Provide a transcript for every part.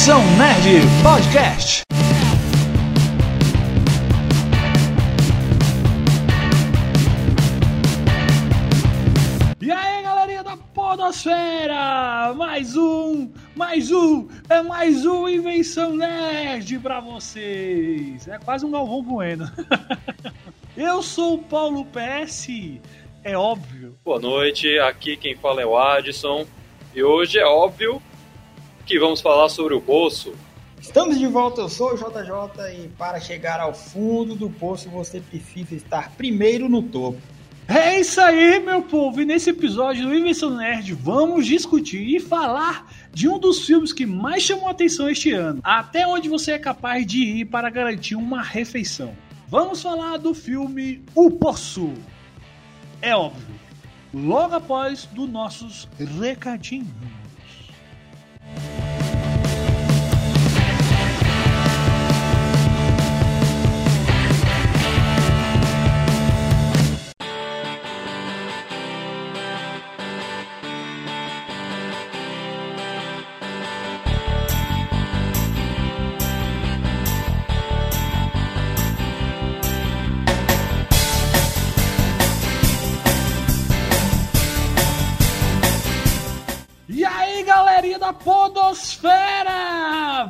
Invenção Nerd Podcast. E aí, galerinha da Podosfera! Mais um, mais um, é mais um Invenção Nerd pra vocês. É quase um Galvão Bueno. Eu sou o Paulo PS, é óbvio. Boa noite, aqui quem fala é o Adson. E hoje é óbvio que vamos falar sobre o poço. Estamos de volta, eu sou o JJ e para chegar ao fundo do poço você precisa estar primeiro no topo. É isso aí, meu povo! E nesse episódio do Invenção Nerd vamos discutir e falar de um dos filmes que mais chamou a atenção este ano. Até onde você é capaz de ir para garantir uma refeição. Vamos falar do filme O Poço. É óbvio, logo após dos nossos recadinhos. E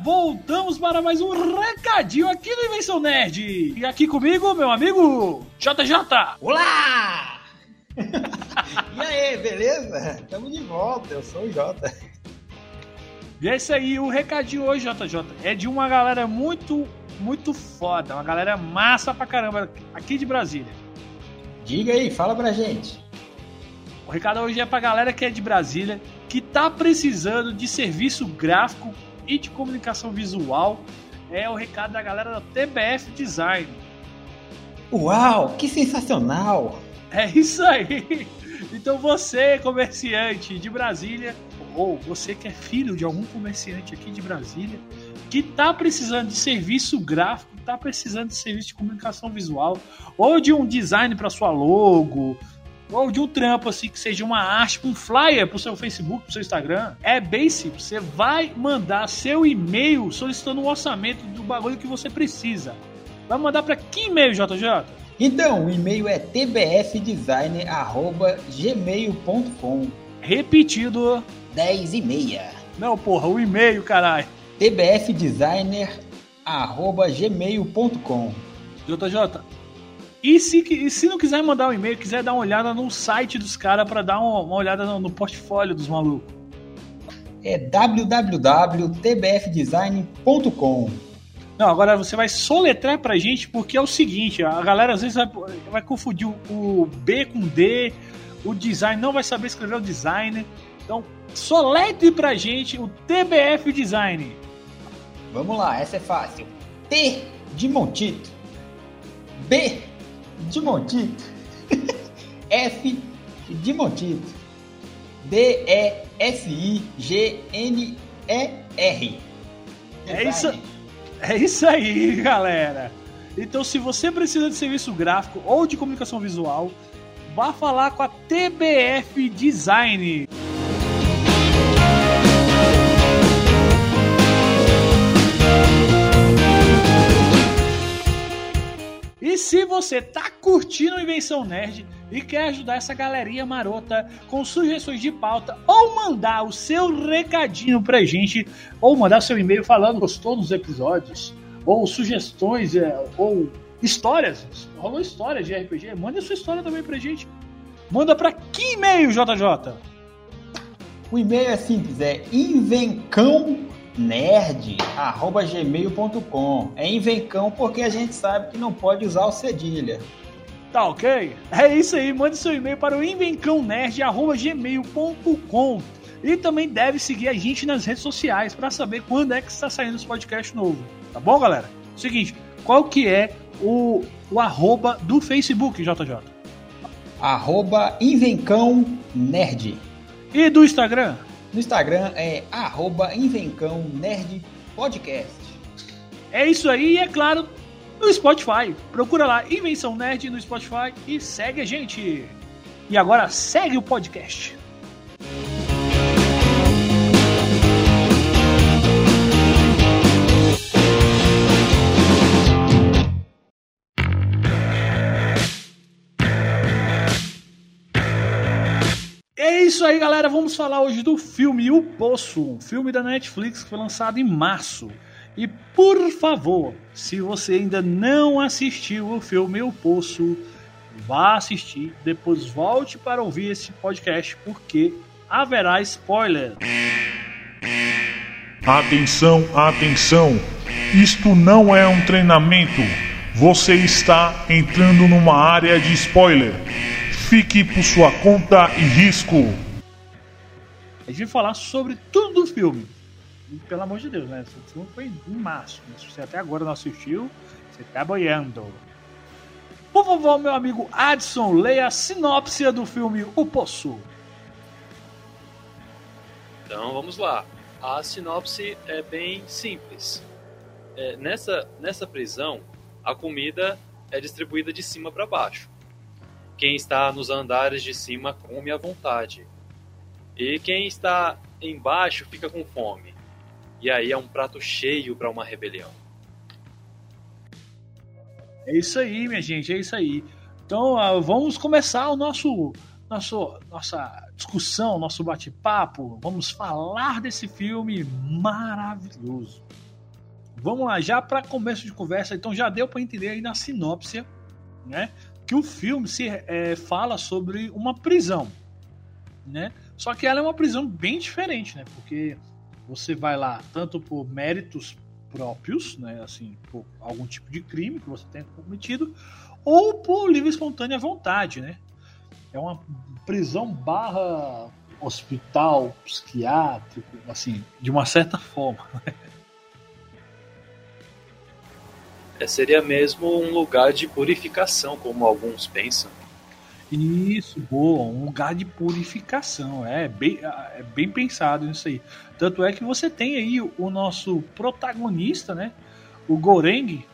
Voltamos para mais um recadinho aqui do Invenção Nerd. E aqui comigo, meu amigo JJ. Olá! e aí, beleza? Estamos de volta, eu sou o Jota. E é isso aí, o recadinho hoje, JJ, é de uma galera muito, muito foda, uma galera massa pra caramba aqui de Brasília. Diga aí, fala pra gente. O recado hoje é pra galera que é de Brasília, que tá precisando de serviço gráfico e de comunicação visual. É o recado da galera da TBF Design. Uau, que sensacional! É isso aí! Então você, comerciante de Brasília, ou você que é filho de algum comerciante aqui de Brasília, que tá precisando de serviço gráfico, tá precisando de serviço de comunicação visual, ou de um design para sua logo, ou de um trampo assim que seja uma arte, um flyer pro seu Facebook, pro seu Instagram, é bem simples. Você vai mandar seu e-mail solicitando um orçamento do bagulho que você precisa. Vai mandar para que e-mail, JJ? Então, o e-mail é tbfdesigner.gmail.com Repetido. 10 e meia. Não, porra, o e-mail, caralho. tbfdesigner.gmail.com JJ. E se, e se não quiser mandar um e-mail, quiser dar uma olhada no site dos caras pra dar uma, uma olhada no, no portfólio dos malucos. É www.tbfdesign.com Não, agora você vai soletrar pra gente, porque é o seguinte, a galera às vezes vai, vai confundir o, o B com D, o design não vai saber escrever o design. Então, soletre pra gente o TBF Design. Vamos lá, essa é fácil. T de Montito. B de Montito. F de Montito. D E S I G N E R. É isso, é isso aí, galera. Então, se você precisa de serviço gráfico ou de comunicação visual, vá falar com a TBF Design. E se você tá curtindo Invenção Nerd e quer ajudar essa galerinha marota com sugestões de pauta ou mandar o seu recadinho pra gente, ou mandar seu e-mail falando gostou dos episódios, ou sugestões, é, ou histórias, rolou história de RPG, manda sua história também pra gente. Manda pra que e-mail, JJ? O e-mail é simples, é invencãonerd@gmail.com. É invencão porque a gente sabe que não pode usar o cedilha. Tá ok? É isso aí, mande seu e-mail para o invencãonerd.gmail.com e também deve seguir a gente nas redes sociais para saber quando é que está saindo esse podcast novo. Tá bom, galera? Seguinte, qual que é o, o arroba do Facebook, JJ? Arroba Invencão Nerd. E do Instagram? No Instagram é arroba Invencão Nerd Podcast. É isso aí, e é claro, no Spotify. Procura lá Invenção Nerd no Spotify e segue a gente. E agora segue o podcast. Isso aí, galera. Vamos falar hoje do filme O Poço, um filme da Netflix que foi lançado em março. E por favor, se você ainda não assistiu o filme O Poço, vá assistir, depois volte para ouvir esse podcast porque haverá spoiler. Atenção, atenção! Isto não é um treinamento. Você está entrando numa área de spoiler. Fique por sua conta e risco. Gente vai falar sobre tudo do filme. E, pelo amor de Deus, né? Esse filme foi em março. Se você até agora não assistiu, você tá boiando. Por favor, meu amigo Adson, leia a sinopse do filme O Poço. Então vamos lá. A sinopse é bem simples. É, nessa, nessa prisão, a comida é distribuída de cima para baixo. Quem está nos andares de cima come à vontade. E quem está embaixo fica com fome. E aí é um prato cheio para uma rebelião. É isso aí, minha gente, é isso aí. Então uh, vamos começar o nosso, nosso nossa discussão, nosso bate-papo. Vamos falar desse filme maravilhoso. Vamos lá, já para começo de conversa, então já deu para entender aí na sinopse, né? que o filme se é, fala sobre uma prisão, né? Só que ela é uma prisão bem diferente, né? Porque você vai lá tanto por méritos próprios, né? Assim, por algum tipo de crime que você tenha cometido, ou por livre e espontânea vontade, né? É uma prisão barra hospital psiquiátrico, assim, de uma certa forma. É, seria mesmo um lugar de purificação, como alguns pensam. Isso, boa, um lugar de purificação. É bem, é bem pensado nisso aí. Tanto é que você tem aí o nosso protagonista, né? O Goreng,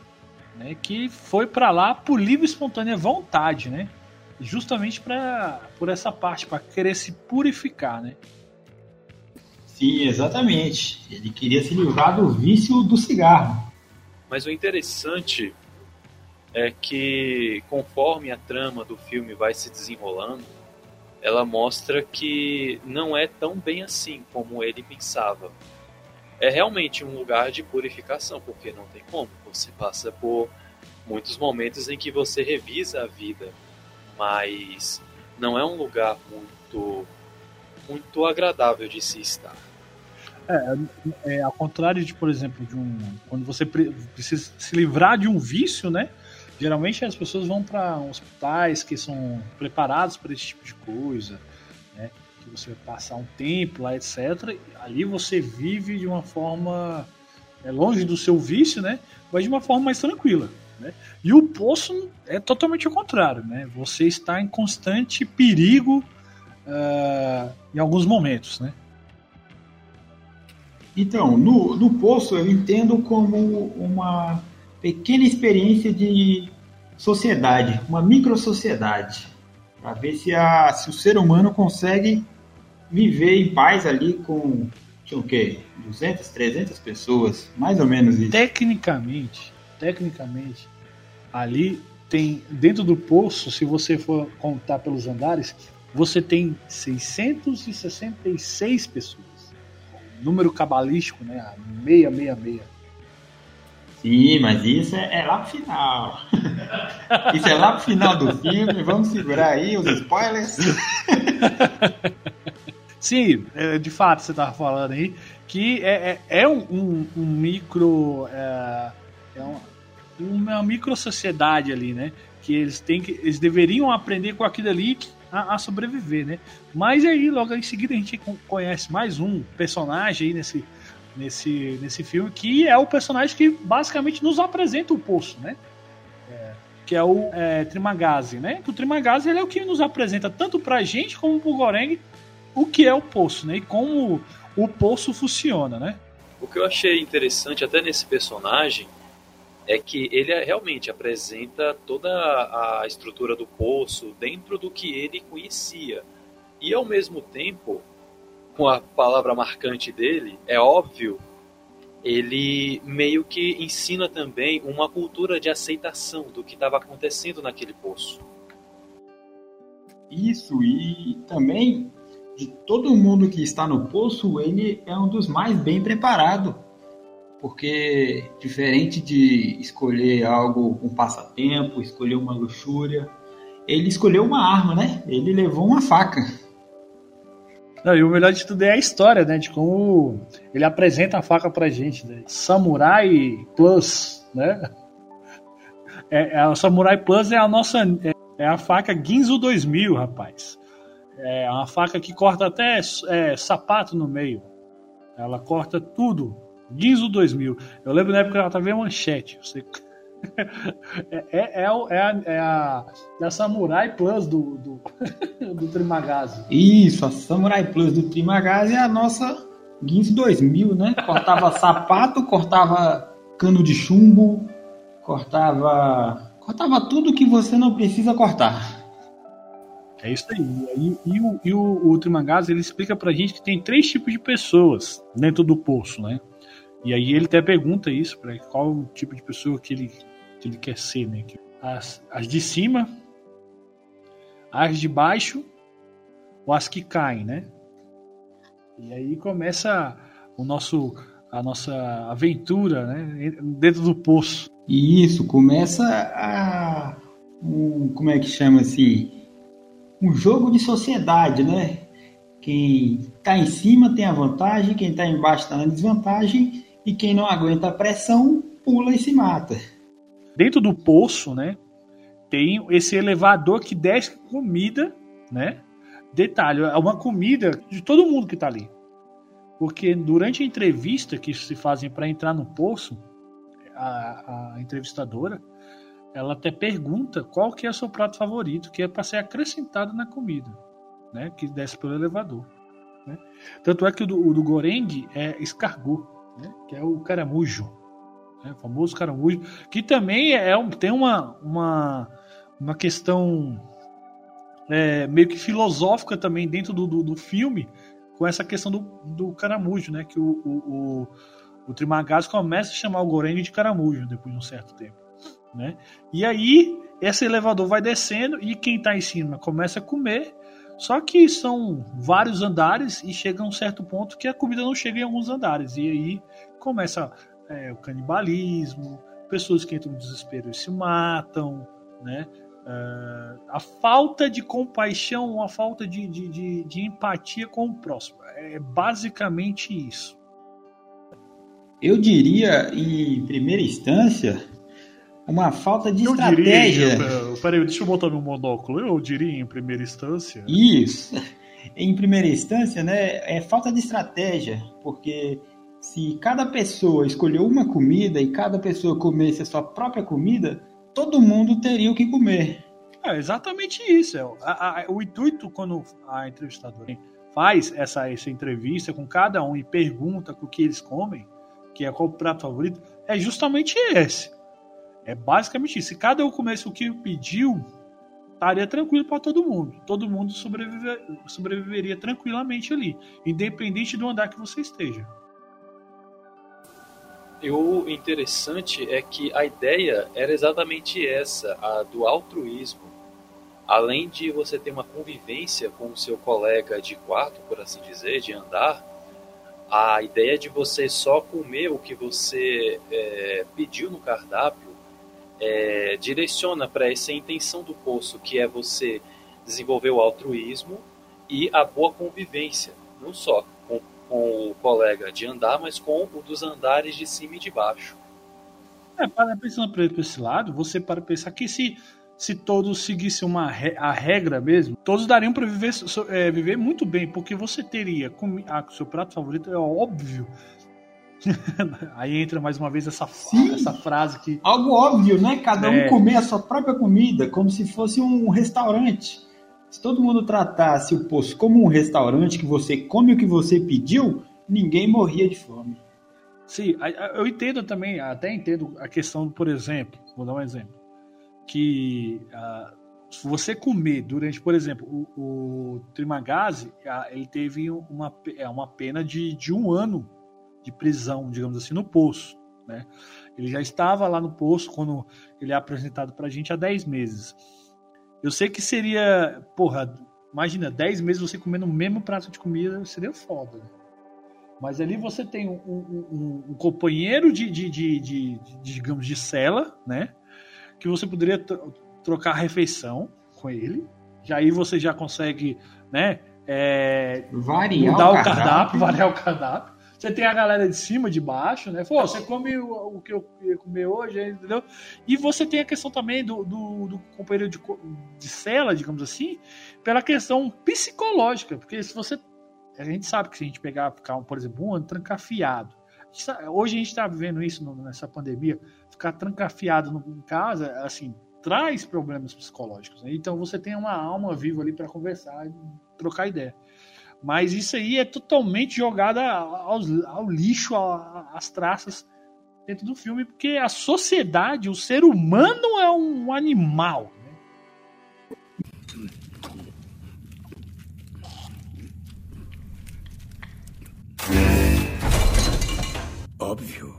né? Que foi para lá por livre e espontânea vontade, né? Justamente para por essa parte, para querer se purificar, né? Sim, exatamente. Ele queria se livrar do vício do cigarro. Mas o interessante é que, conforme a trama do filme vai se desenrolando, ela mostra que não é tão bem assim como ele pensava. É realmente um lugar de purificação, porque não tem como. Você passa por muitos momentos em que você revisa a vida, mas não é um lugar muito muito agradável de se estar. É, é, ao contrário de, por exemplo, de um. Quando você precisa se livrar de um vício, né? Geralmente as pessoas vão para hospitais que são preparados para esse tipo de coisa, né? Que você vai passar um tempo lá, etc. Ali você vive de uma forma é, longe do seu vício, né? Mas de uma forma mais tranquila. Né? E o poço é totalmente o contrário, né? Você está em constante perigo uh, em alguns momentos, né? Então, no, no poço eu entendo como uma pequena experiência de sociedade, uma micro-sociedade, para ver se, a, se o ser humano consegue viver em paz ali com, tinha o quê? 200, 300 pessoas, mais ou menos isso. Tecnicamente, tecnicamente, ali tem, dentro do poço, se você for contar pelos andares, você tem 666 pessoas número cabalístico, né? A 666. Sim, mas isso é, é lá pro final. isso é lá pro final do filme. Vamos segurar aí os spoilers. Sim, é, de fato, você estava falando aí que é, é, é um, um, um, micro. É, é uma, uma micro sociedade ali, né? Que eles têm que. Eles deveriam aprender com aquilo ali a, a, sobreviver, né? Mas aí, logo em seguida, a gente conhece mais um personagem aí nesse, nesse, nesse filme, que é o personagem que basicamente nos apresenta o poço, né? É, que é o é, Trimagazi, né? O Trimagazi ele é o que nos apresenta tanto pra gente como pro Goreng o que é o poço, né? E como o poço funciona, né? O que eu achei interessante até nesse personagem é que ele realmente apresenta toda a estrutura do poço dentro do que ele conhecia. E ao mesmo tempo, com a palavra marcante dele, é óbvio, ele meio que ensina também uma cultura de aceitação do que estava acontecendo naquele poço. Isso, e também de todo mundo que está no poço, ele é um dos mais bem preparados. Porque, diferente de escolher algo, um passatempo, escolher uma luxúria, ele escolheu uma arma, né? Ele levou uma faca. Não, e o melhor de tudo é a história, né? De como ele apresenta a faca pra gente, né? Samurai Plus, né? É, é a Samurai Plus é a nossa. É, é a faca Ginzo 2000, rapaz. É uma faca que corta até é, sapato no meio. Ela corta tudo. Ginzo 2000. Eu lembro na época que ela tava em manchete. Você... é, é, é, a, é, a, é, a, é a Samurai Plus do, do, do Trimagazi. Isso, a Samurai Plus do Trimagazi é a nossa Ginzo 2000, né? Cortava sapato, cortava cano de chumbo, cortava. Cortava tudo que você não precisa cortar. É isso aí. E, e, o, e o, o ele explica pra gente que tem três tipos de pessoas dentro do poço, né? E aí ele até pergunta isso, para qual tipo de pessoa que ele, que ele quer ser, né? As, as de cima, as de baixo ou as que caem, né? E aí começa o nosso a nossa aventura, né, dentro do poço. E isso começa a um, como é que chama assim, um jogo de sociedade, né? Quem está em cima tem a vantagem, quem está embaixo está na desvantagem e quem não aguenta a pressão pula e se mata. Dentro do poço, né? Tem esse elevador que desce comida, né? Detalhe, é uma comida de todo mundo que está ali. Porque durante a entrevista que se fazem para entrar no poço, a, a entrevistadora ela até pergunta qual que é o seu prato favorito, que é para ser acrescentado na comida, né? Que desce pelo elevador. Né? Tanto é que o do, o do Goreng é escargot, né? Que é o caramujo, né? o famoso caramujo, que também é tem uma, uma, uma questão é, meio que filosófica também dentro do, do, do, filme, com essa questão do, do caramujo, né? Que o, o, o, o Trimagaz começa a chamar o Goreng de caramujo depois de um certo tempo né? E aí esse elevador vai descendo e quem está em cima começa a comer. Só que são vários andares e chega a um certo ponto que a comida não chega em alguns andares. E aí começa é, o canibalismo, pessoas que entram no desespero e se matam, né? Uh, a falta de compaixão, a falta de, de, de, de empatia com o próximo. É basicamente isso. Eu diria, em primeira instância, uma falta de eu estratégia. Diria, peraí, deixa eu botar meu monóculo. Eu diria em primeira instância. Isso. Em primeira instância, né, é falta de estratégia, porque se cada pessoa escolheu uma comida e cada pessoa comesse a sua própria comida, todo mundo teria o que comer. É exatamente isso. É, a, a, o intuito, quando a entrevistadora faz essa, essa entrevista com cada um e pergunta o que eles comem, que é qual o prato favorito, é justamente esse. É basicamente isso. Se cada um comesse o que pediu, estaria tranquilo para todo mundo. Todo mundo sobreviver, sobreviveria tranquilamente ali, independente do andar que você esteja. E o interessante é que a ideia era exatamente essa, a do altruísmo. Além de você ter uma convivência com o seu colega de quarto, por assim dizer, de andar, a ideia de você só comer o que você é, pediu no cardápio é, direciona para essa intenção do poço, que é você desenvolver o altruísmo e a boa convivência, não só com, com o colega de andar, mas com o dos andares de cima e de baixo. É, para pensando por esse lado, você para pensar que se, se todos seguissem uma, a regra mesmo, todos dariam para viver, é, viver muito bem, porque você teria ah, seu prato favorito, é óbvio, Aí entra mais uma vez essa, essa frase que. Algo óbvio, né? Cada é. um comer a sua própria comida, como se fosse um restaurante. Se todo mundo tratasse o poço como um restaurante que você come o que você pediu, ninguém morria de fome. Sim, eu entendo também, até entendo a questão, por exemplo, vou dar um exemplo, que uh, se você comer durante, por exemplo, o, o Trimagazi, ele teve uma, é, uma pena de, de um ano de prisão, digamos assim, no poço. Né? Ele já estava lá no poço quando ele é apresentado para a gente há 10 meses. Eu sei que seria, porra, Imagina, 10 meses você comendo o mesmo prato de comida, seria foda. Né? Mas ali você tem um, um, um companheiro de, de, de, de, digamos, de cela, né? Que você poderia trocar a refeição com ele. Já aí você já consegue, né? É, variar mudar o cardápio, cardápio, variar o cardápio. Você tem a galera de cima, de baixo, né? Pô, você come o, o que eu ia comer hoje, entendeu? E você tem a questão também do, do, do companheiro de, de cela, digamos assim, pela questão psicológica. Porque se você. A gente sabe que se a gente pegar, ficar, por exemplo, um ano trancafiado. Hoje a gente está vivendo isso nessa pandemia. Ficar trancafiado em casa, assim, traz problemas psicológicos. Né? Então você tem uma alma viva ali para conversar e trocar ideia. Mas isso aí é totalmente jogado ao, ao lixo, às traças dentro do filme, porque a sociedade, o ser humano é um animal. Né? Óbvio.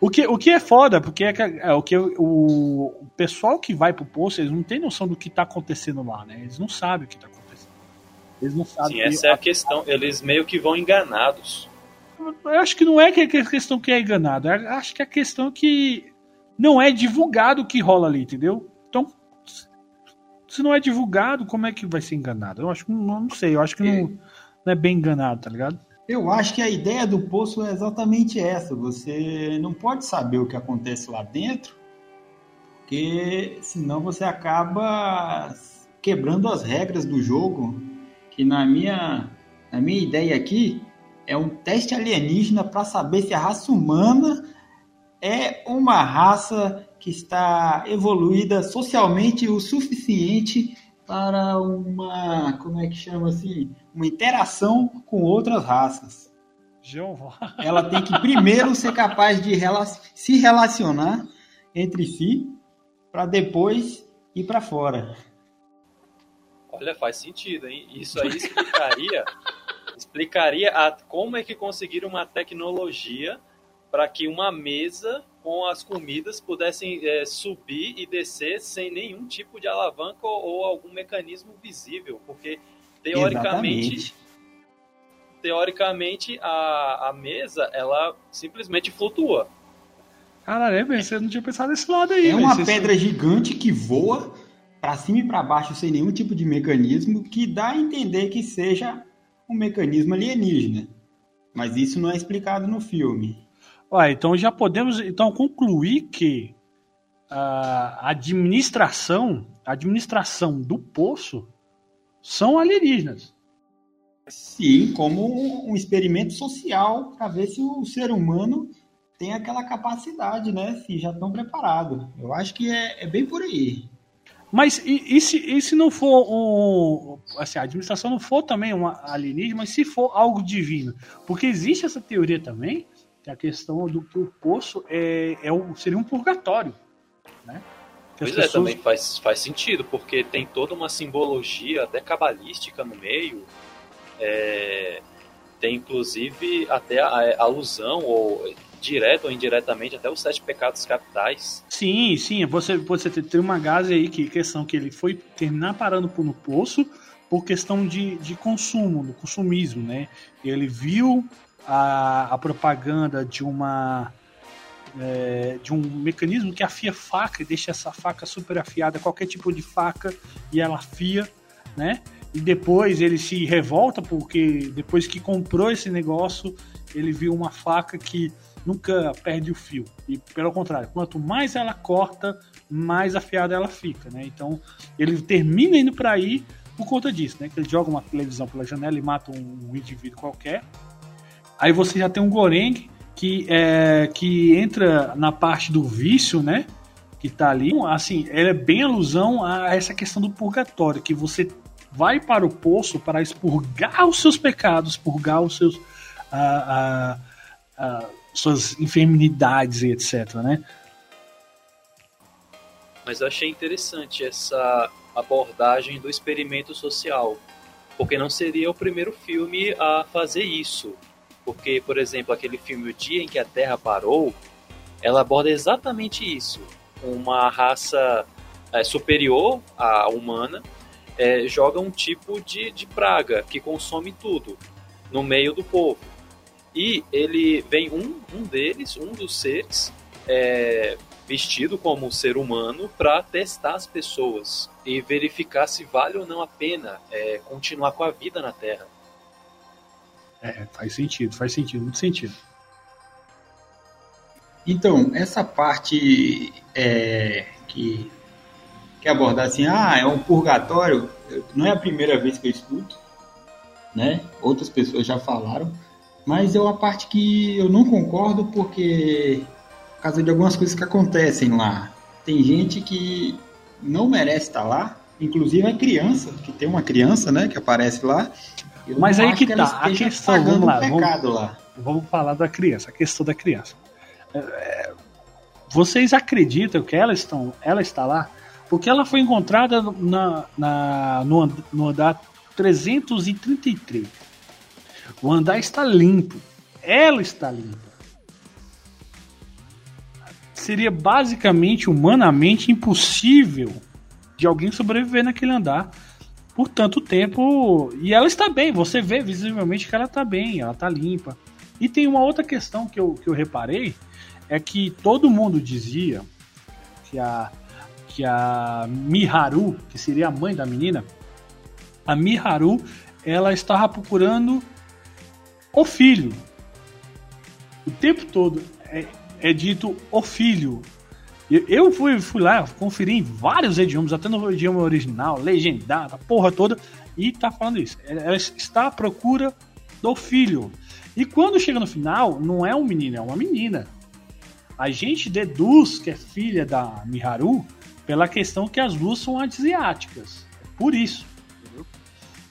O que, o que é foda, porque é, é o que o, o, pessoal que vai pro poço, eles não tem noção do que tá acontecendo lá, né? Eles não sabem o que tá acontecendo. Eles não sabem. Sim, essa é a questão. Eles meio que vão enganados. Eu acho que não é que a questão que é enganado. Eu acho que a questão é que não é divulgado o que rola ali, entendeu? Então, se não é divulgado, como é que vai ser enganado? Eu acho que não, não sei. Eu acho que não, não é bem enganado, tá ligado? Eu acho que a ideia do poço é exatamente essa. Você não pode saber o que acontece lá dentro, porque senão você acaba quebrando as regras do jogo que na minha, na minha ideia aqui é um teste alienígena para saber se a raça humana é uma raça que está evoluída socialmente o suficiente para uma, como é que chama assim, uma interação com outras raças. Jeová. Ela tem que primeiro ser capaz de se relacionar entre si para depois ir para fora. Olha, faz sentido, hein? Isso aí explicaria, explicaria a, como é que conseguiram uma tecnologia para que uma mesa com as comidas pudessem é, subir e descer sem nenhum tipo de alavanca ou, ou algum mecanismo visível, porque teoricamente Exatamente. teoricamente a, a mesa ela simplesmente flutua. Caralho, você não tinha pensado nesse lado aí. É uma pedra gigante que voa para cima e para baixo sem nenhum tipo de mecanismo que dá a entender que seja um mecanismo alienígena. Mas isso não é explicado no filme. Ué, então já podemos então concluir que a administração, a administração do poço são alienígenas. Sim, como um experimento social para ver se o ser humano tem aquela capacidade, né? Se já estão preparados. Eu acho que é, é bem por aí. Mas e, e, se, e se não for um. Assim, a administração não for também um alienígena, mas se for algo divino? Porque existe essa teoria também, que a questão do que o poço é, é um, seria um purgatório. Né? Que pois é, pessoas... também faz, faz sentido, porque tem toda uma simbologia, até cabalística no meio. É, tem inclusive até a, a alusão ou direto ou indiretamente, até os sete pecados capitais. Sim, sim. Você, você tem uma gase aí que questão que ele foi terminar parando por no poço por questão de, de consumo, do consumismo, né? Ele viu a, a propaganda de uma é, de um mecanismo que afia faca e deixa essa faca super afiada, qualquer tipo de faca, e ela afia, né? E depois ele se revolta porque depois que comprou esse negócio, ele viu uma faca que nunca perde o fio. E pelo contrário, quanto mais ela corta, mais afiada ela fica, né? Então ele termina indo para aí por conta disso, né? Que ele joga uma televisão pela janela e mata um, indivíduo qualquer. Aí você já tem um Goreng que é que entra na parte do vício, né? Que tá ali, assim, ele é bem alusão a essa questão do purgatório, que você vai para o poço para expurgar os seus pecados, purgar os seus uh, uh, uh, suas enfermidades e etc, né? Mas eu achei interessante essa abordagem do experimento social, porque não seria o primeiro filme a fazer isso. Porque, por exemplo, aquele filme O Dia em que a Terra Parou, ela aborda exatamente isso. Uma raça é, superior à humana é, joga um tipo de, de praga que consome tudo no meio do povo. E ele vem um, um deles, um dos seres, é, vestido como um ser humano para testar as pessoas e verificar se vale ou não a pena é, continuar com a vida na Terra. É, faz sentido, faz sentido, muito sentido. Então, essa parte é, que, que abordar assim, ah, é um purgatório, não é a primeira vez que eu escuto, né? Outras pessoas já falaram, mas é uma parte que eu não concordo porque por causa de algumas coisas que acontecem lá. Tem gente que não merece estar lá, inclusive a criança, que tem uma criança, né, que aparece lá. Mas aí que, que tá, a questão, vamos lá, um vamos, lá. Vamos falar da criança, a questão da criança. É, vocês acreditam que ela, estão, ela está lá? Porque ela foi encontrada na, na, no, no andar 333. O andar está limpo. Ela está limpa. Seria basicamente, humanamente impossível de alguém sobreviver naquele andar por tanto tempo. E ela está bem, você vê visivelmente que ela está bem, ela está limpa. E tem uma outra questão que eu, que eu reparei, é que todo mundo dizia que a, que a Miharu, que seria a mãe da menina, a Miharu, ela estava procurando o filho. O tempo todo é, é dito o filho. Eu fui, fui lá, conferi em vários idiomas, até no idioma original, legendado, a porra toda, e tá falando isso. Ela está à procura do filho. E quando chega no final, não é um menino, é uma menina. A gente deduz que é filha da Miharu pela questão que as duas são asiáticas. Por isso. Entendeu?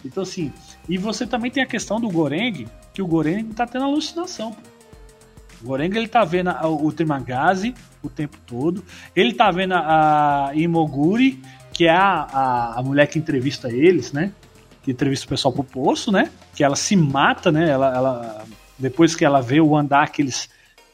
Então, assim, e você também tem a questão do Goreng, que o Goreng tá tendo alucinação. O Goreng ele tá vendo a, o Trimagazi o tempo todo. Ele tá vendo a, a Imoguri, que é a, a, a, mulher que entrevista eles, né? Que entrevista o pessoal pro poço, né? Que ela se mata, né? Ela, ela, depois que ela vê o andar que eles,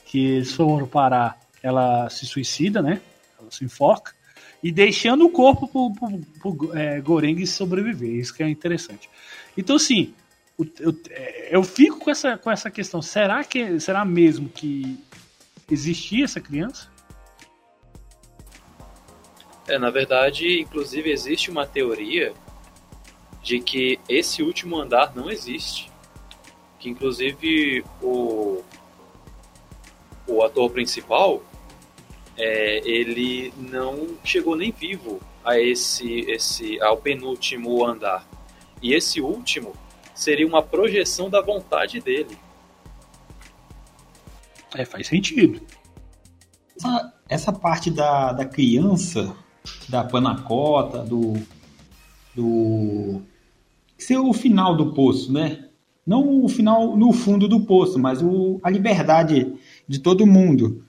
que eles foram parar, ela se suicida, né? Ela se enfoca. E deixando o corpo pro, pro, pro é, Goreng sobreviver. Isso que é interessante. Então, assim, eu, eu fico com essa, com essa questão. Será que será mesmo que existia essa criança? É, na verdade, inclusive existe uma teoria de que esse último andar não existe. Que inclusive o, o ator principal é, ele não chegou nem vivo a esse, esse ao penúltimo andar. E esse último seria uma projeção da vontade dele. É, faz sentido. Essa, essa parte da, da criança, da panacota, do. do. ser o final do poço, né? Não o final no fundo do poço, mas o, a liberdade de todo mundo.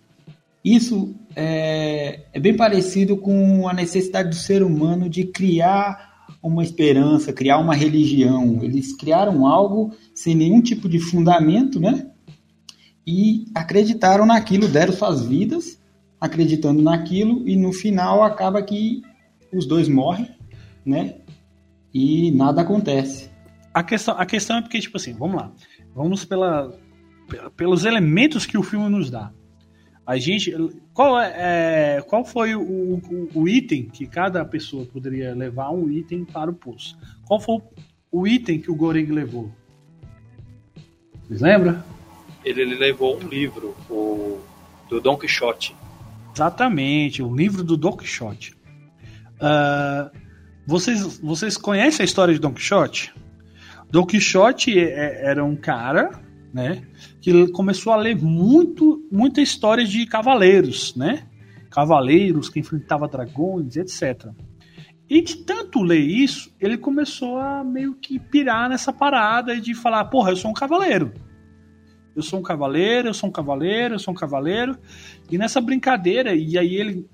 Isso é, é bem parecido com a necessidade do ser humano de criar uma esperança, criar uma religião. Eles criaram algo sem nenhum tipo de fundamento, né? E acreditaram naquilo, deram suas vidas acreditando naquilo e no final acaba que os dois morrem, né? E nada acontece. A questão, a questão é porque, tipo assim, vamos lá. Vamos pela, pelos elementos que o filme nos dá. A gente. Qual, é, é, qual foi o, o, o, item que cada pessoa poderia levar um item para o poço? Qual foi o item que o Goreng levou? Vocês lembram? Ele, ele levou um livro, o, do Don Quixote. Exatamente, o livro do Don Quixote. Uh, vocês, vocês conhecem a história de Don Quixote? Don Quixote é, é, era um cara né? Que começou a ler muito, muita história de cavaleiros, né? Cavaleiros que enfrentavam dragões, etc. E de tanto ler isso, ele começou a meio que pirar nessa parada de falar: porra, eu sou um cavaleiro. Eu sou um cavaleiro, eu sou um cavaleiro, eu sou um cavaleiro. E nessa brincadeira, e aí ele,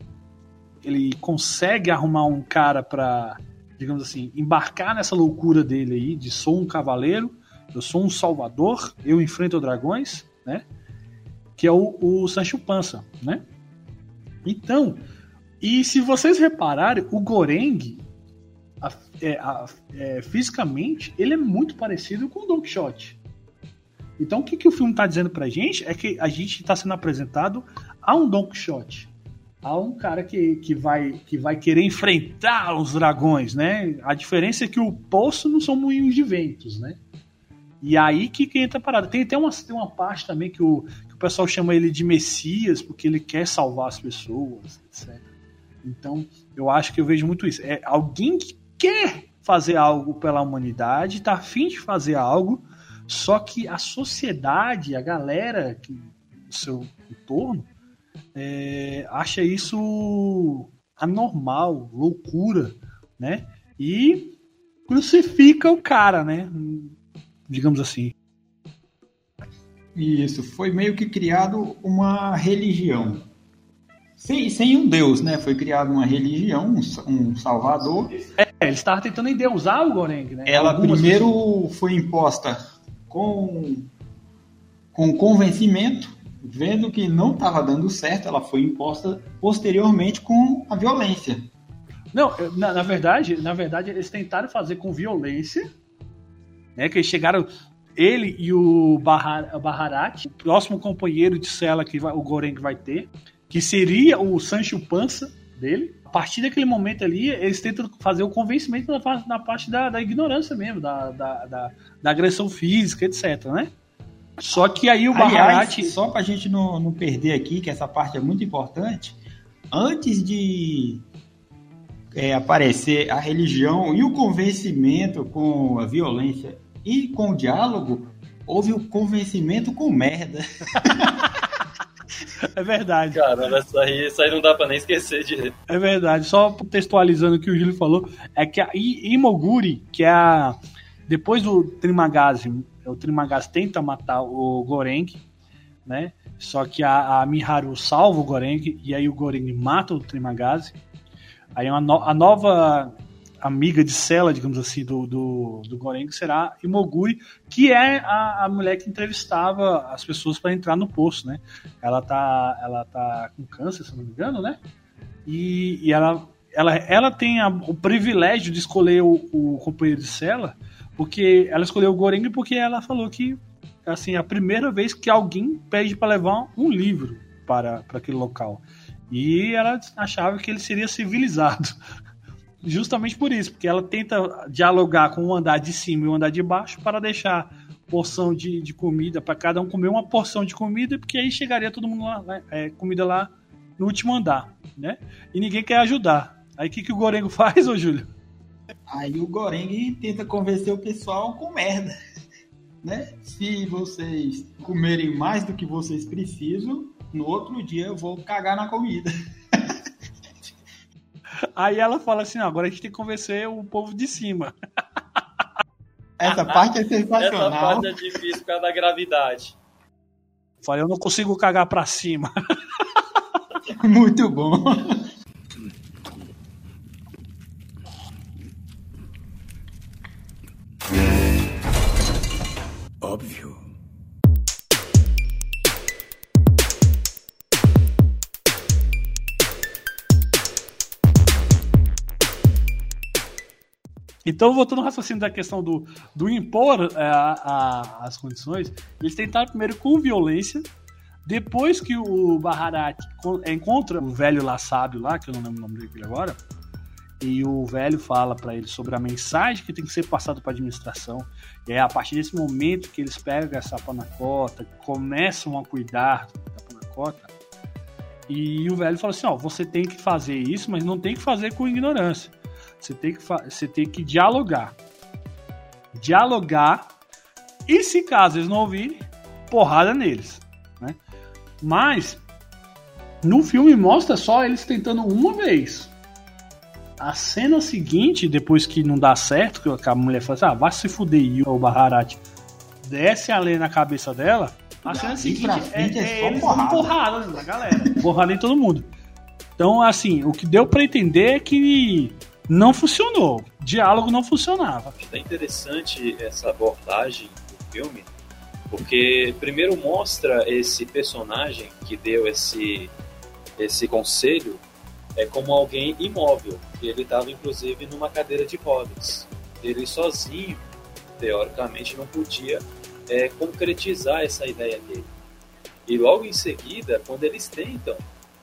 ele consegue arrumar um cara pra, digamos assim, embarcar nessa loucura dele aí de sou um cavaleiro eu sou um salvador, eu enfrento dragões, né? Que é o, o Sancho Panza, né? Então, e se vocês repararem, o Goreng, a- é, a- é, fisicamente, ele é muito parecido com o Don Quixote. Então, o que, que o filme está dizendo pra gente é que a gente está sendo apresentado a um Don Quixote. A um cara que, que, vai, que vai querer enfrentar os dragões, né? A diferença é que o poço não são moinhos de ventos, né? E aí que, que entra a parada. Tem até uma, tem uma parte também que o, que o pessoal chama ele de Messias, porque ele quer salvar as pessoas, etc. Então, eu acho que eu vejo muito isso. É alguém que quer fazer algo pela humanidade, tá afim de fazer algo, só que a sociedade, a galera que do seu entorno, é, acha isso anormal, loucura, né? E crucifica o cara, né? Digamos assim. Isso, foi meio que criado uma religião. Sem, sem um Deus, né? Foi criado uma religião, um, um salvador. É, ele estava tentando endeusar o Goreng, né? Ela Algumas primeiro foi imposta com, com convencimento, vendo que não estava dando certo, ela foi imposta posteriormente com a violência. Não, na, na verdade, na verdade, eles tentaram fazer com violência, né? Que eles chegaram. Ele e o Bahar, Baharat, o próximo companheiro de cela que vai- o Goreng vai ter, que seria o Sancho Panza dele. A partir daquele momento ali, eles tentam fazer o convencimento na, fa- na parte da, da ignorância mesmo, da, da, da, da agressão física, etc, né? Só que aí o Aliás, Baharat... só para a gente não, não perder aqui, que essa parte é muito importante, antes de é, aparecer a religião e o convencimento com a violência e com o diálogo, houve o convencimento com merda. É verdade. Caramba, isso aí, isso aí não dá pra nem esquecer de. É verdade. Só contextualizando o que o Júlio falou, é que a I- Imoguri, que é a. Depois do Trimagazi, o Trimagazi tenta matar o Goreng, né? Só que a, a Miharu salva o Goreng e aí o Goreng mata o Trimagazi. Aí uma no- a nova amiga de cela, digamos assim, do, do, do Goreng será Imoguri, que é a, a mulher que entrevistava as pessoas para entrar no poço, né? Ela tá, ela tá com câncer, se não me engano, né? E, e ela, ela, ela tem a- o privilégio de escolher o, o companheiro de cela, porque ela escolheu o Goreng porque ela falou que assim, é a primeira vez que alguém pede para levar um livro para, para aquele local. E ela achava que ele seria civilizado. Justamente por isso, porque ela tenta dialogar com o andar de cima e o andar de baixo para deixar porção de, de comida para cada um comer uma porção de comida, porque aí chegaria todo mundo lá, lá, é, comida lá no último andar, né? E ninguém quer ajudar. Aí o que, que o Gorengo faz, ô Júlio? Aí o Goreng tenta convencer o pessoal com merda. Né? Se vocês comerem mais do que vocês precisam, no outro dia eu vou cagar na comida. Aí ela fala assim: "Não, agora a gente tem que convencer o povo de cima. Essa parte é Essa sensacional. parte é difícil por causa da gravidade. Falei, eu não consigo cagar pra cima. Muito bom. Então, voltando ao raciocínio da questão do, do impor é, a- as condições, eles tentaram primeiro com violência, depois que o Baharat con- encontra o velho lá sábio lá, que eu não lembro o nome dele agora, e o velho fala para ele sobre a mensagem que tem que ser passada para a administração. E é a partir desse momento que eles pegam essa panacota, começam a cuidar da panacota, e o velho fala assim: ó, você tem que fazer isso, mas não tem que fazer com ignorância. Você tem que, você tem que dialogar. Dialogar. E se caso eles não ouvirem, porrada neles. Né? Mas no filme mostra só eles tentando uma vez. A cena seguinte, depois que não dá certo, que a mulher fala assim: ah, vai se fuder, e o Baharat desce a lei na cabeça dela. A cena seguinte é, é é eles porrada. porrada na galera. Porrada em todo mundo. Então, assim, o que deu pra entender é que não funcionou. Diálogo não funcionava. É interessante essa abordagem do filme, porque primeiro mostra esse personagem que deu esse, esse conselho é como alguém imóvel. Ele estava inclusive numa cadeira de rodas. Ele sozinho, teoricamente, não podia é, concretizar essa ideia dele. E logo em seguida, quando eles tentam,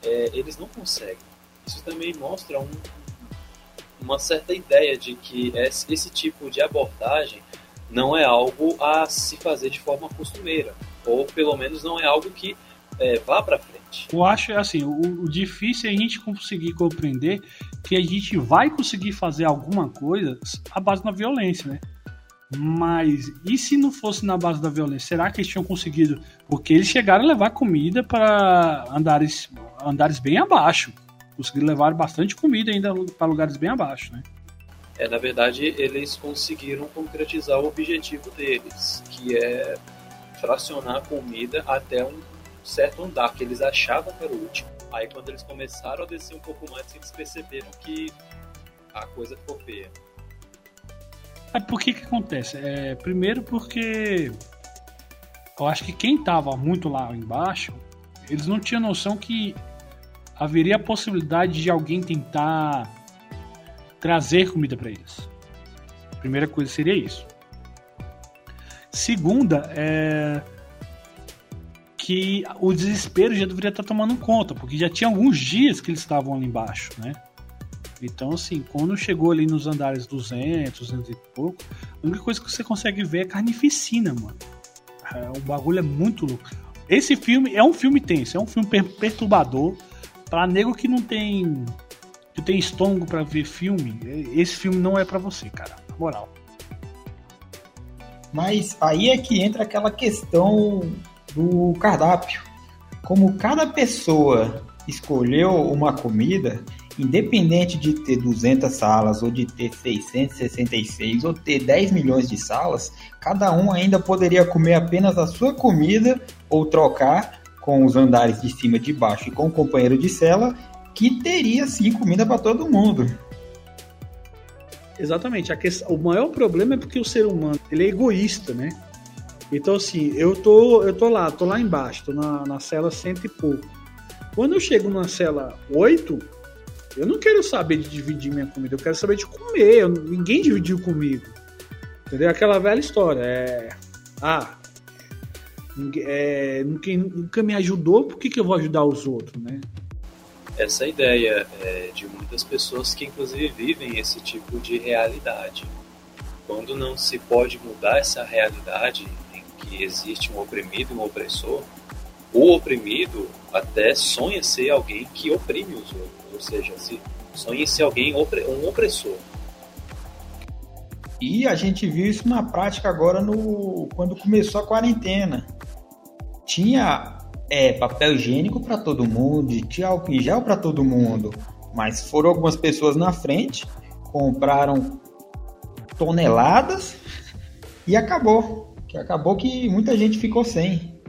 é, eles não conseguem. Isso também mostra um, uma certa ideia de que esse, tipo de abordagem não é algo a se fazer de forma costumeira, ou pelo menos não é algo que é, vá para frente. Eu acho assim, o, o, difícil é a gente conseguir compreender que a gente vai conseguir fazer alguma coisa à base da violência, né? Mas e se não fosse na base da violência? Será que eles tinham conseguido? Porque eles chegaram a levar comida para andares, andares bem abaixo. Conseguiram levar bastante comida ainda para lugares bem abaixo, né? É, na verdade, eles conseguiram concretizar o objetivo deles, que é fracionar comida até um certo andar que eles achavam que era o último. Aí quando eles começaram a descer um pouco mais, eles perceberam que a coisa ficou feia. É, por que que acontece? É, primeiro porque eu acho que quem estava muito lá embaixo, eles não tinham noção que haveria a possibilidade de alguém tentar trazer comida para eles. Primeira coisa seria isso. Segunda é que o desespero já deveria estar tomando conta, porque já tinha alguns dias que eles estavam ali embaixo, né? Então, assim, quando chegou ali nos andares 200, 200 e pouco, a única coisa que você consegue ver é carnificina, mano. É, o bagulho é muito louco. Esse filme é um filme tenso, é um filme perturbador. Pra nego que não tem. que tem estômago para ver filme, esse filme não é para você, cara. Na moral. Mas aí é que entra aquela questão do cardápio. Como cada pessoa escolheu uma comida, independente de ter 200 salas ou de ter 666 ou ter 10 milhões de salas, cada um ainda poderia comer apenas a sua comida ou trocar com os andares de cima, de baixo e com o companheiro de cela, que teria sim comida para todo mundo. Exatamente. Questão, o maior problema é porque o ser humano ele é egoísta, né? Então, assim, eu tô, eu tô lá, tô lá embaixo, tô na, na cela cento e pouco. Quando eu chego na cela 8, eu não quero saber de dividir minha comida, eu quero saber de comer. Eu, ninguém dividiu comigo. Entendeu? Aquela velha história. É. Ah. É, ninguém, nunca me ajudou, por que, que eu vou ajudar os outros, né? Essa ideia é de muitas pessoas que, inclusive, vivem esse tipo de realidade. Quando não se pode mudar essa realidade, que existe um oprimido e um opressor, o oprimido até sonha ser alguém que oprime os outros, ou seja, se sonha ser alguém um opressor. E a gente viu isso na prática agora no quando começou a quarentena. Tinha é, papel higiênico para todo mundo, tinha álcool em gel para todo mundo, mas foram algumas pessoas na frente, compraram toneladas e acabou que acabou que muita gente ficou sem.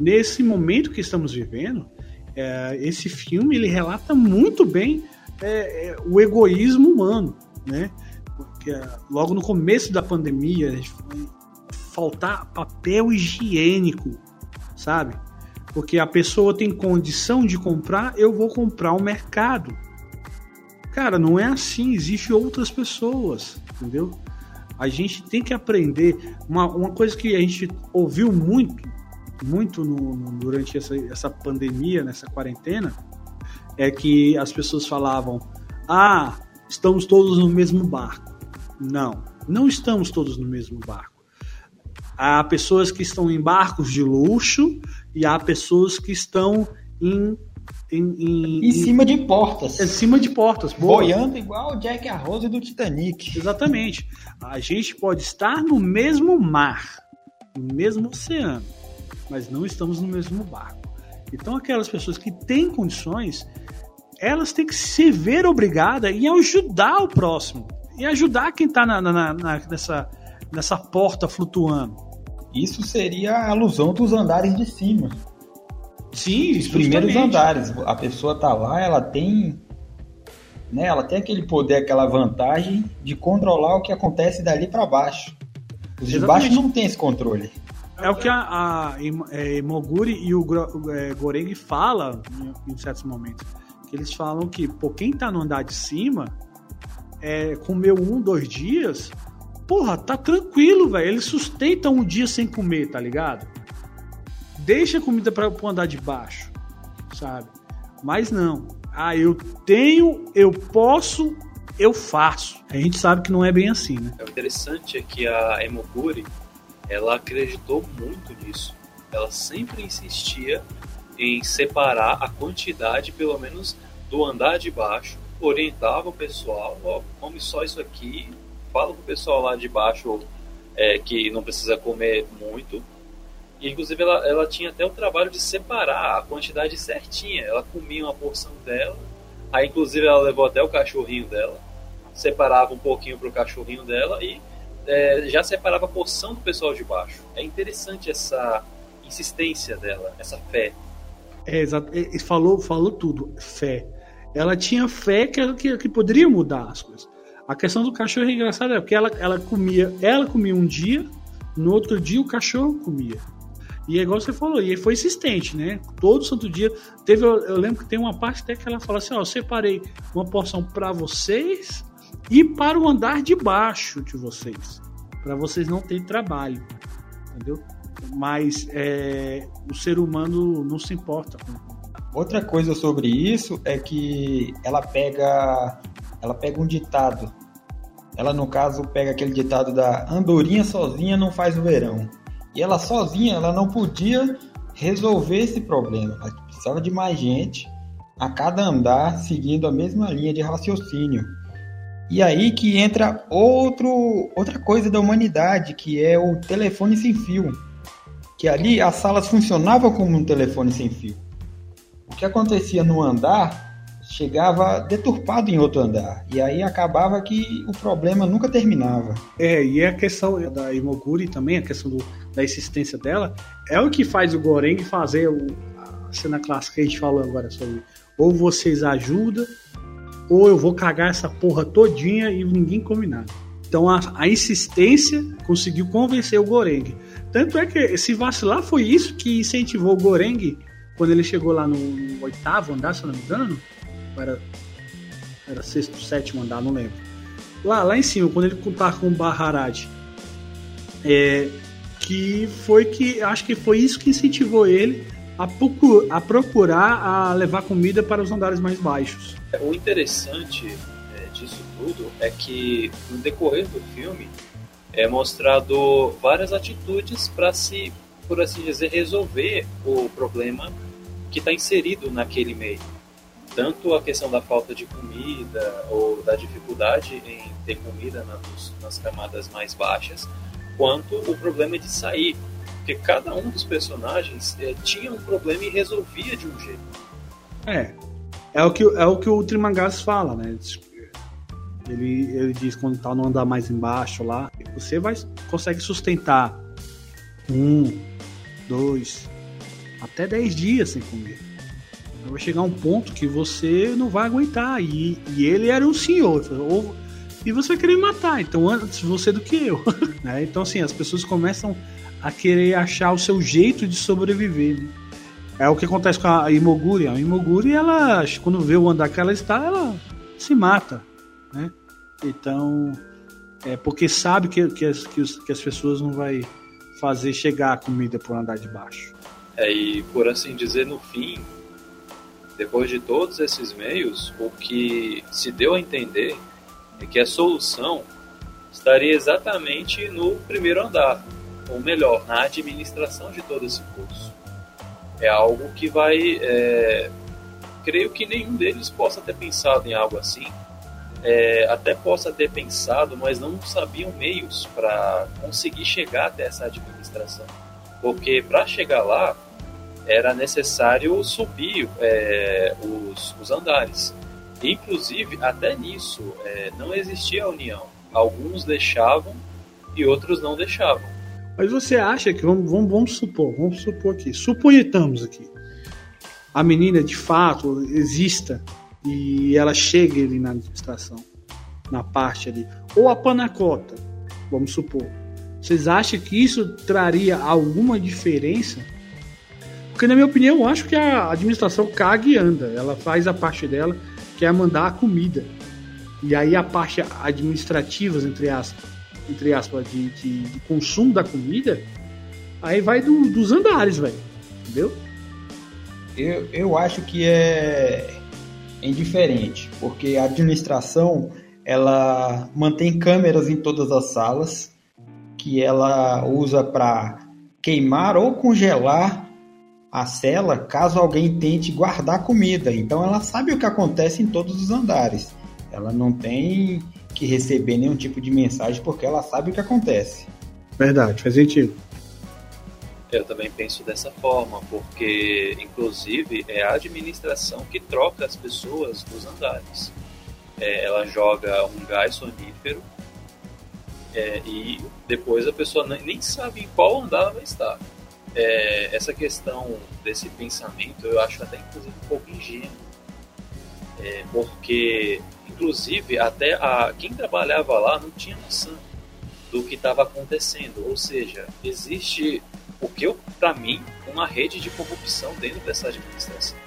Nesse momento que estamos vivendo, é, esse filme ele relata muito bem é, é, o egoísmo humano, né? Porque é, logo no começo da pandemia faltar papel higiênico, sabe? Porque a pessoa tem condição de comprar, eu vou comprar o mercado. Cara, não é assim, existe outras pessoas, entendeu? A gente tem que aprender. Uma, uma coisa que a gente ouviu muito, muito no, no, durante essa, essa pandemia, nessa quarentena, é que as pessoas falavam: Ah, estamos todos no mesmo barco. Não, não estamos todos no mesmo barco. Há pessoas que estão em barcos de luxo e há pessoas que estão em em, em, em, cima de portas. Em cima de portas. Boa. Boiando igual o Jack Arrose do Titanic. Exatamente. A gente pode estar no mesmo mar, no mesmo oceano, mas não estamos no mesmo barco. Então, aquelas pessoas que têm condições, elas têm que se ver obrigadas em ajudar o próximo. E ajudar quem está na, na, na, nessa, nessa porta flutuando. Isso seria a alusão dos andares de cima. Sim, os primeiros andares. A pessoa tá lá, ela tem. Né, ela tem aquele poder, aquela vantagem de controlar o que acontece dali para baixo. Os de baixo não tem esse controle. É o que a, a, é, Moguri e o é, Goreng fala em, em certos momentos. que eles falam que, pô, quem tá no andar de cima é, comeu um, dois dias, porra, tá tranquilo, velho. Eles sustentam um dia sem comer, tá ligado? Deixa a comida para pro andar de baixo, sabe? Mas não. Ah, eu tenho, eu posso, eu faço. A gente sabe que não é bem assim, né? O interessante é que a Emoguri, ela acreditou muito nisso. Ela sempre insistia em separar a quantidade, pelo menos, do andar de baixo, orientava o pessoal, ó, come só isso aqui, fala pro pessoal lá de baixo é, que não precisa comer muito. E, inclusive, ela, ela tinha até o trabalho de separar a quantidade certinha. Ela comia uma porção dela, aí, inclusive, ela levou até o cachorrinho dela, separava um pouquinho pro cachorrinho dela e é, já separava a porção do pessoal de baixo. É interessante essa insistência dela, essa fé. É, exato. Falou, falou tudo. Fé. Ela tinha fé que, que, que poderia mudar as coisas. A questão do cachorro é engraçada, é porque ela, ela comia, ela comia um dia, no outro dia o cachorro comia. E é igual você falou, e foi insistente, né? Todo santo dia. Teve, eu, eu lembro que tem uma parte até que ela fala assim: ó, eu separei uma porção para vocês e para o andar de baixo de vocês, para vocês não terem trabalho, entendeu? Mas é, o ser humano não se importa com. Outra coisa sobre isso é que ela pega, ela pega um ditado. Ela no caso pega aquele ditado da andorinha sozinha não faz o verão. E ela sozinha, ela não podia resolver esse problema. Ela precisava de mais gente a cada andar seguindo a mesma linha de raciocínio. E aí que entra outro, outra coisa da humanidade, que é o telefone sem fio. Que ali as salas funcionavam como um telefone sem fio. O que acontecia no andar chegava deturpado em outro andar. E aí acabava que o problema nunca terminava. É, e a questão da Imoguri também, a questão do, da existência dela, é o que faz o Goreng fazer o, a cena clássica que a gente falou agora sobre ou vocês ajudam ou eu vou cagar essa porra todinha e ninguém come nada. Então a, a insistência conseguiu convencer o Goreng. Tanto é que se vacilar foi isso que incentivou o Goreng quando ele chegou lá no, no oitavo andar, se não me engano. Era, era sexto, sétimo andar, não lembro. Lá, lá em cima, quando ele tava com o Baharad. É, que foi que. Acho que foi isso que incentivou ele a, procur, a procurar a levar comida para os andares mais baixos. O interessante é, disso tudo é que no decorrer do filme é mostrado várias atitudes para se, por assim dizer, resolver o problema que está inserido naquele meio. Tanto a questão da falta de comida ou da dificuldade em ter comida nas, nas camadas mais baixas, quanto o problema de sair porque cada um dos personagens é, tinha um problema e resolvia de um jeito. É. É o que, é o, que o Trimangas fala, né? Ele, ele diz quando tá no andar mais embaixo lá, você vai consegue sustentar um, dois, até dez dias sem comer. Vai chegar um ponto que você não vai aguentar. E, e ele era um senhor. Ou, e você vai querer matar. Então, antes você do que eu. né? Então, assim, as pessoas começam a querer achar o seu jeito de sobreviver. Né? É o que acontece com a Imoguri. A Imoguri, ela, quando vê o andar que ela está, ela se mata, né? Então, é porque sabe que, que, as, que, os, que as pessoas não vai fazer chegar a comida para o andar de baixo. É, e por assim dizer, no fim, depois de todos esses meios, o que se deu a entender é que a solução estaria exatamente no primeiro andar, ou melhor, na administração de todo esse curso. É algo que vai. É, creio que nenhum deles possa ter pensado em algo assim. É, até possa ter pensado, mas não sabiam meios para conseguir chegar até essa administração. Porque para chegar lá era necessário subir é, os, os, andares. Inclusive, até nisso, é, não existia união. Alguns deixavam e outros não deixavam. Mas você acha que, vamos, vamos, vamos supor, vamos supor aqui, suponhamos aqui, a menina de fato exista e ela chegue ali na administração, na parte ali, ou a panacota, vamos supor. Vocês acham que isso traria alguma diferença? Porque, na minha opinião, eu acho que a administração caga e anda. Ela faz a parte dela, que é mandar a comida. E aí a parte administrativa, entre aspas, entre aspas de, de, de consumo da comida, aí vai do, dos andares, velho. Entendeu? Eu, eu acho que é indiferente, porque a administração ela mantém câmeras em todas as salas que ela usa para queimar ou congelar a cela caso alguém tente guardar comida. Então ela sabe o que acontece em todos os andares. Ela não tem que receber nenhum tipo de mensagem porque ela sabe o que acontece. Verdade, faz sentido. Eu também penso dessa forma, porque inclusive é a administração que troca as pessoas dos andares. É, ela joga um gás sonífero é, e depois a pessoa nem sabe em qual andar ela vai estar. É, essa questão desse pensamento eu acho até inclusive um pouco ingênuo, é, porque inclusive até a, quem trabalhava lá não tinha noção do que estava acontecendo, ou seja, existe o que para mim uma rede de corrupção dentro dessa administração.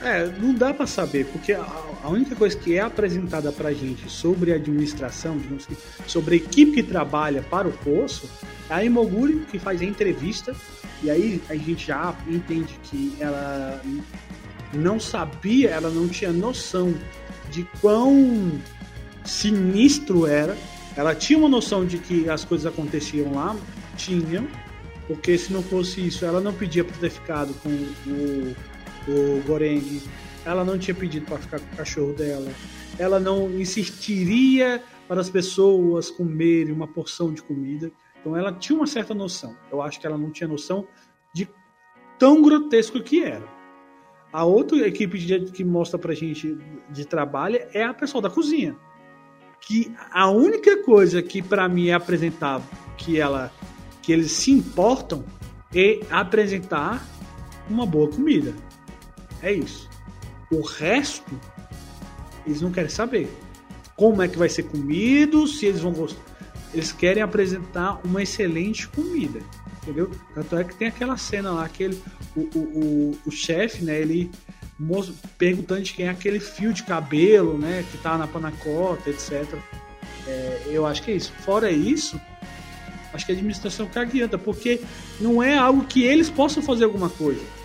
É, não dá para saber, porque a, a, única coisa que é apresentada para gente sobre a administração, assim, sobre a equipe que trabalha para o poço, é a Imoguri que faz a entrevista, e aí a gente já entende que ela não sabia, ela não tinha noção de quão sinistro era. Ela tinha uma noção de que as coisas aconteciam lá, tinham, porque se não fosse isso, ela não pedia para ter ficado com o o Goreng, ela não tinha pedido para ficar com o cachorro dela, ela não insistiria para as pessoas comerem uma porção de comida. Então ela tinha uma certa noção. Eu acho que ela não tinha noção de tão grotesco que era. A outra equipe de, que mostra pra gente de trabalho é a pessoa da cozinha. Que a única coisa que para mim é apresentável que ela que eles se importam é apresentar uma boa comida. É isso. O resto, eles não querem saber. Como é que vai ser comido, se eles vão gostar. Eles querem apresentar uma excelente comida. Entendeu? Tanto é que tem aquela cena lá que ele, o, o, o, o chefe, né, ele perguntando de quem é aquele fio de cabelo, né, que tá na panacota, etc. É, eu acho que é isso. Fora isso, acho que a administração cagueta, porque não é algo que eles possam fazer alguma coisa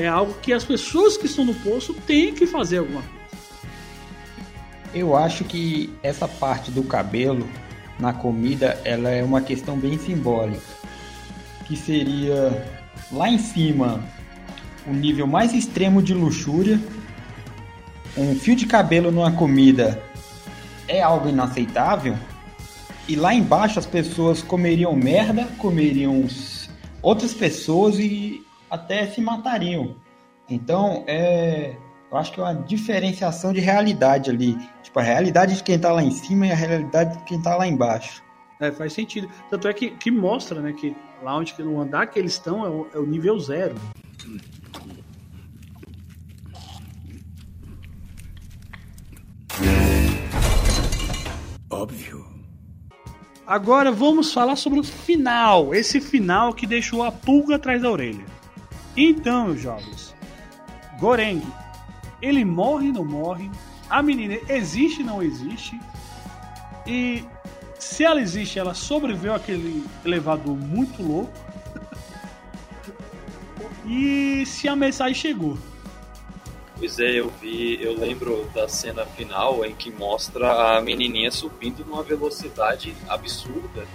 é algo que as pessoas que estão no poço têm que fazer alguma coisa. Eu acho que essa parte do cabelo na comida ela é uma questão bem simbólica, que seria lá em cima o nível mais extremo de luxúria. Um fio de cabelo numa comida é algo inaceitável. E lá embaixo as pessoas comeriam merda, comeriam outras pessoas e até se matariam. Então, é, eu acho que é uma diferenciação de realidade ali. Tipo, a realidade de quem está lá em cima e a realidade de quem está lá embaixo. É, faz sentido. Tanto é que, que mostra, né, que lá onde no andar que eles estão é o, é o nível zero. Óbvio. Agora vamos falar sobre o final. Esse final que deixou a pulga atrás da orelha. Então, meus jovens, Goreng, ele morre não morre? A menina existe não existe? E se ela existe, ela sobreviveu àquele elevador muito louco? e se a mensagem chegou? Pois é, eu vi, eu lembro da cena final em que mostra a menininha subindo numa velocidade absurda.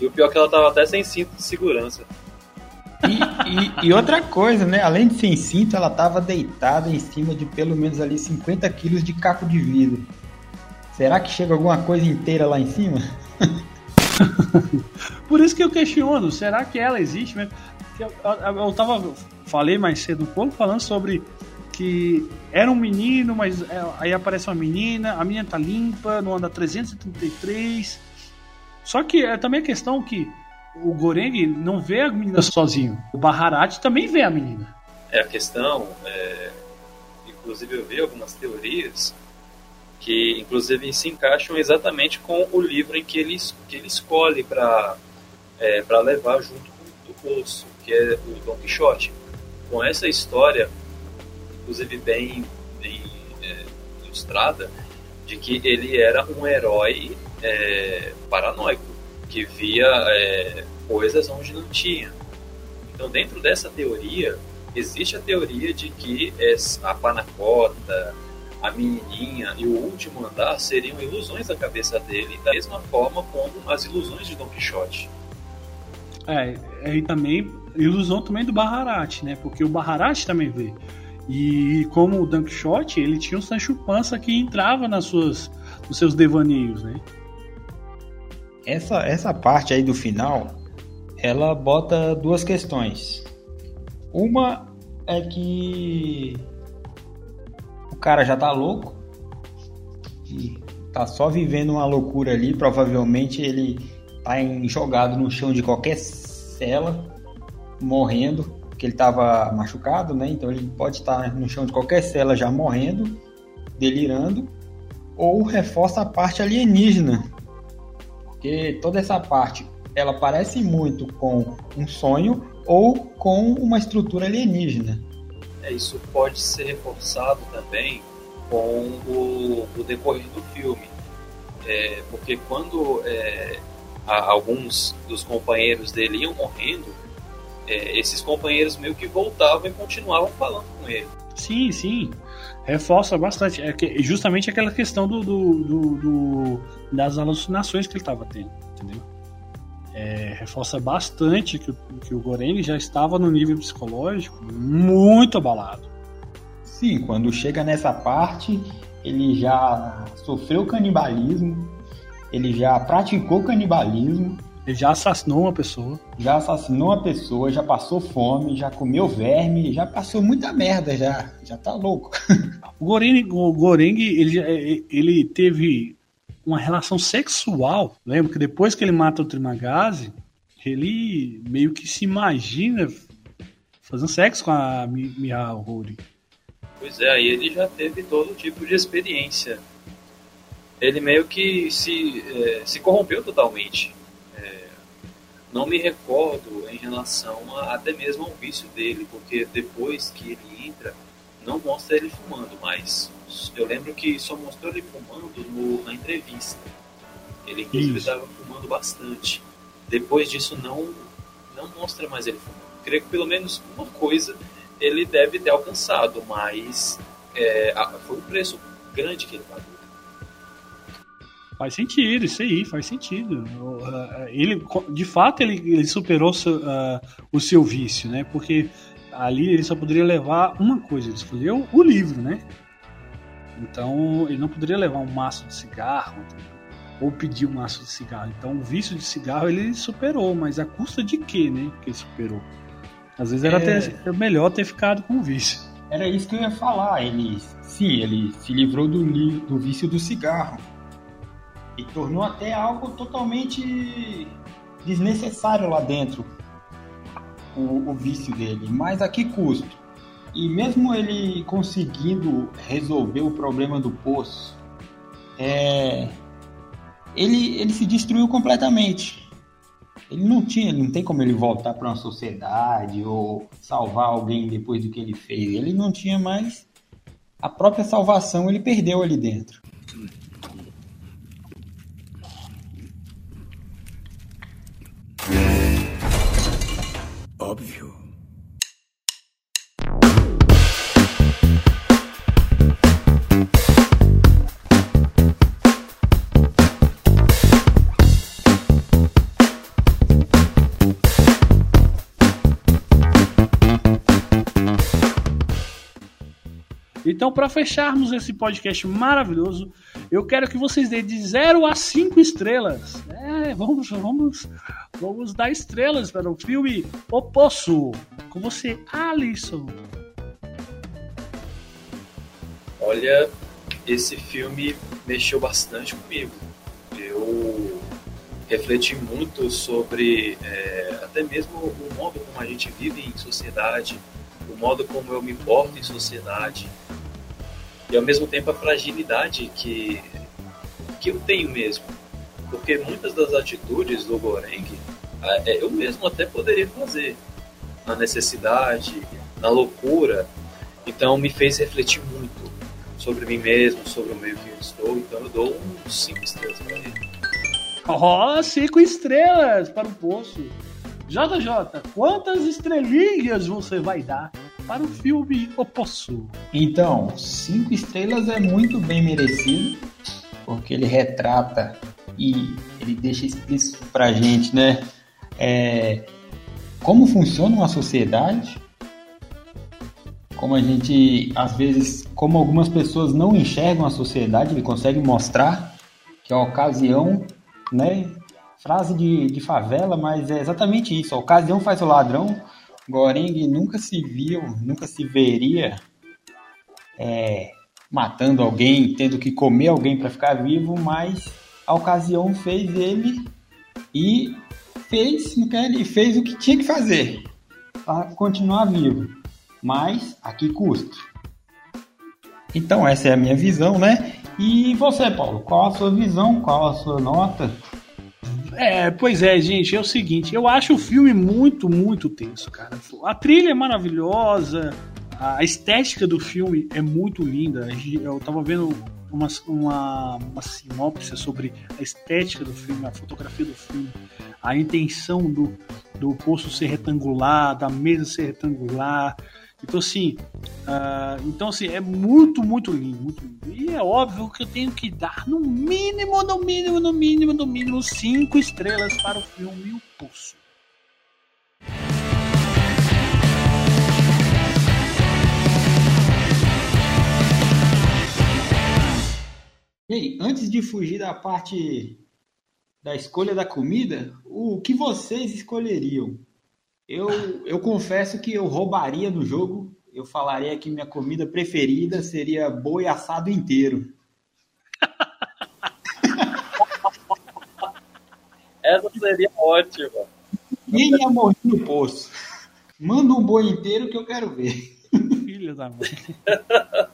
E o pior é que ela tava até sem cinto de segurança. E, e, outra coisa, né? Além de sem cinto, ela tava deitada em cima de pelo menos ali 50 quilos de caco de vidro. Será que chega alguma coisa inteira lá em cima? Por isso que eu questiono, será que ela existe mesmo? Eu, eu, eu tava, falei mais cedo um pouco falando sobre que era um menino, mas é, aí aparece uma menina, a menina tá limpa, não anda 333. Só que é também a questão que o Goreng não vê a menina sozinho. O Baharat também vê a menina. É a questão, é... inclusive eu vi algumas teorias que inclusive se encaixam exatamente com o livro em que ele, que ele escolhe para é, levar junto com o poço, que que é o Don Quixote. Com essa história, inclusive bem, bem é, ilustrada, de que ele era um herói é, paranoico, que via é, coisas onde não tinha. Então, dentro dessa teoria, existe a teoria de que a panacota, a menininha e o último andar seriam ilusões da cabeça dele, da mesma forma como as ilusões de Don Quixote. É, e também ilusão também do Baharat, né? Porque o Baharat também vê. E como o Don Quixote, ele tinha um Sancho Panza que entrava nas suas, nos seus devaneios, né? Essa, essa parte aí do final, ela bota duas questões. Uma é que o cara já tá louco e tá só vivendo uma loucura ali, provavelmente ele tá em, jogado no chão de qualquer cela, morrendo, porque ele tava machucado, né? Então ele pode estar no chão de qualquer cela já morrendo, delirando, ou reforça a parte alienígena, porque toda essa parte ela parece muito com um sonho ou com uma estrutura alienígena. É, isso pode ser reforçado também com o, o decorrer do filme. É, porque quando é, alguns dos companheiros dele iam morrendo, é, esses companheiros meio que voltavam e continuavam falando com ele. Sim, sim. Reforça bastante. É que, justamente aquela questão do, do, do, do das alucinações que ele estava tendo, entendeu? É, reforça bastante que, que o Goreng já estava no nível psicológico muito abalado. Sim, quando chega nessa parte, ele já sofreu canibalismo, ele já praticou canibalismo, ele já assassinou uma pessoa. Já assassinou uma pessoa, já passou fome, já comeu verme, já passou muita merda, já, já tá louco. o Goreng, o Goreng ele, ele teve uma relação sexual. Lembra que depois que ele mata o Trimagazi, ele meio que se imagina fazendo sexo com a Mihahori. Pois é, aí ele já teve todo tipo de experiência. Ele meio que se, é, se corrompeu totalmente. Não me recordo em relação a, até mesmo ao vício dele, porque depois que ele entra, não mostra ele fumando, mas eu lembro que só mostrou ele fumando no, na entrevista. Ele inclusive estava fumando bastante. Depois disso não não mostra mais ele fumando. Creio que pelo menos uma coisa ele deve ter alcançado, mas é, foi um preço grande que ele pagou. Faz sentido, isso aí, faz sentido. Ele, de fato, ele, ele superou uh, o seu vício, né? Porque ali ele só poderia levar uma coisa, ele escolheu o livro, né? Então ele não poderia levar um maço de cigarro ou pedir um maço de cigarro. Então o vício de cigarro ele superou, mas a custa de quê, né? Que ele superou. Às vezes era é... até melhor ter ficado com o vício. Era isso que eu ia falar. Ele, sim, ele se livrou do, do vício do cigarro e tornou até algo totalmente desnecessário lá dentro o, o vício dele. Mas a que custo? E mesmo ele conseguindo resolver o problema do poço, é, ele, ele se destruiu completamente. Ele não tinha, não tem como ele voltar para uma sociedade ou salvar alguém depois do que ele fez. Ele não tinha mais a própria salvação, ele perdeu ali dentro. Óbvio. Então, para fecharmos esse podcast maravilhoso, eu quero que vocês deem de 0 a 5 estrelas. É, vamos, vamos, vamos dar estrelas para o filme O Poço. Com você, Alisson. Olha, esse filme mexeu bastante comigo. Eu refleti muito sobre é, até mesmo o modo como a gente vive em sociedade, o modo como eu me porto em sociedade, e ao mesmo tempo a fragilidade que, que eu tenho mesmo. Porque muitas das atitudes do Goreng eu mesmo até poderia fazer. na necessidade, na loucura. Então me fez refletir muito sobre mim mesmo, sobre o meio que eu estou. Então eu dou uns 5 estrelas para ele. Ó, oh, 5 estrelas para o poço. JJ, quantas estrelinhas você vai dar para o filme O Poço? Então, cinco estrelas é muito bem merecido, porque ele retrata e ele deixa explícito pra gente, né? É, como funciona uma sociedade, como a gente, às vezes, como algumas pessoas não enxergam a sociedade, ele consegue mostrar que a ocasião, né? Frase de, de favela, mas é exatamente isso. A ocasião faz o ladrão. Goreng nunca se viu, nunca se veria é, matando alguém, tendo que comer alguém para ficar vivo, mas a ocasião fez ele e fez, ele fez o que tinha que fazer para continuar vivo, mas a que custo? Então essa é a minha visão, né? E você, Paulo, qual a sua visão? Qual a sua nota? É, pois é, gente, é o seguinte, eu acho o filme muito, muito tenso, cara. A trilha é maravilhosa, a estética do filme é muito linda. Eu tava vendo uma, uma, uma sinopse sobre a estética do filme, a fotografia do filme, a intenção do, do poço ser retangular, da mesa ser retangular. Então assim, uh, então assim, é muito, muito lindo, muito lindo. E é óbvio que eu tenho que dar no mínimo, no mínimo, no mínimo, no mínimo cinco estrelas para o filme O Poço. Ei, antes de fugir da parte da escolha da comida, o que vocês escolheriam? Eu, eu confesso que eu roubaria no jogo. Eu falaria que minha comida preferida seria boi assado inteiro. Essa seria ótima. Ninguém ia morrer no poço. Manda um boi inteiro que eu quero ver. Filho da mãe.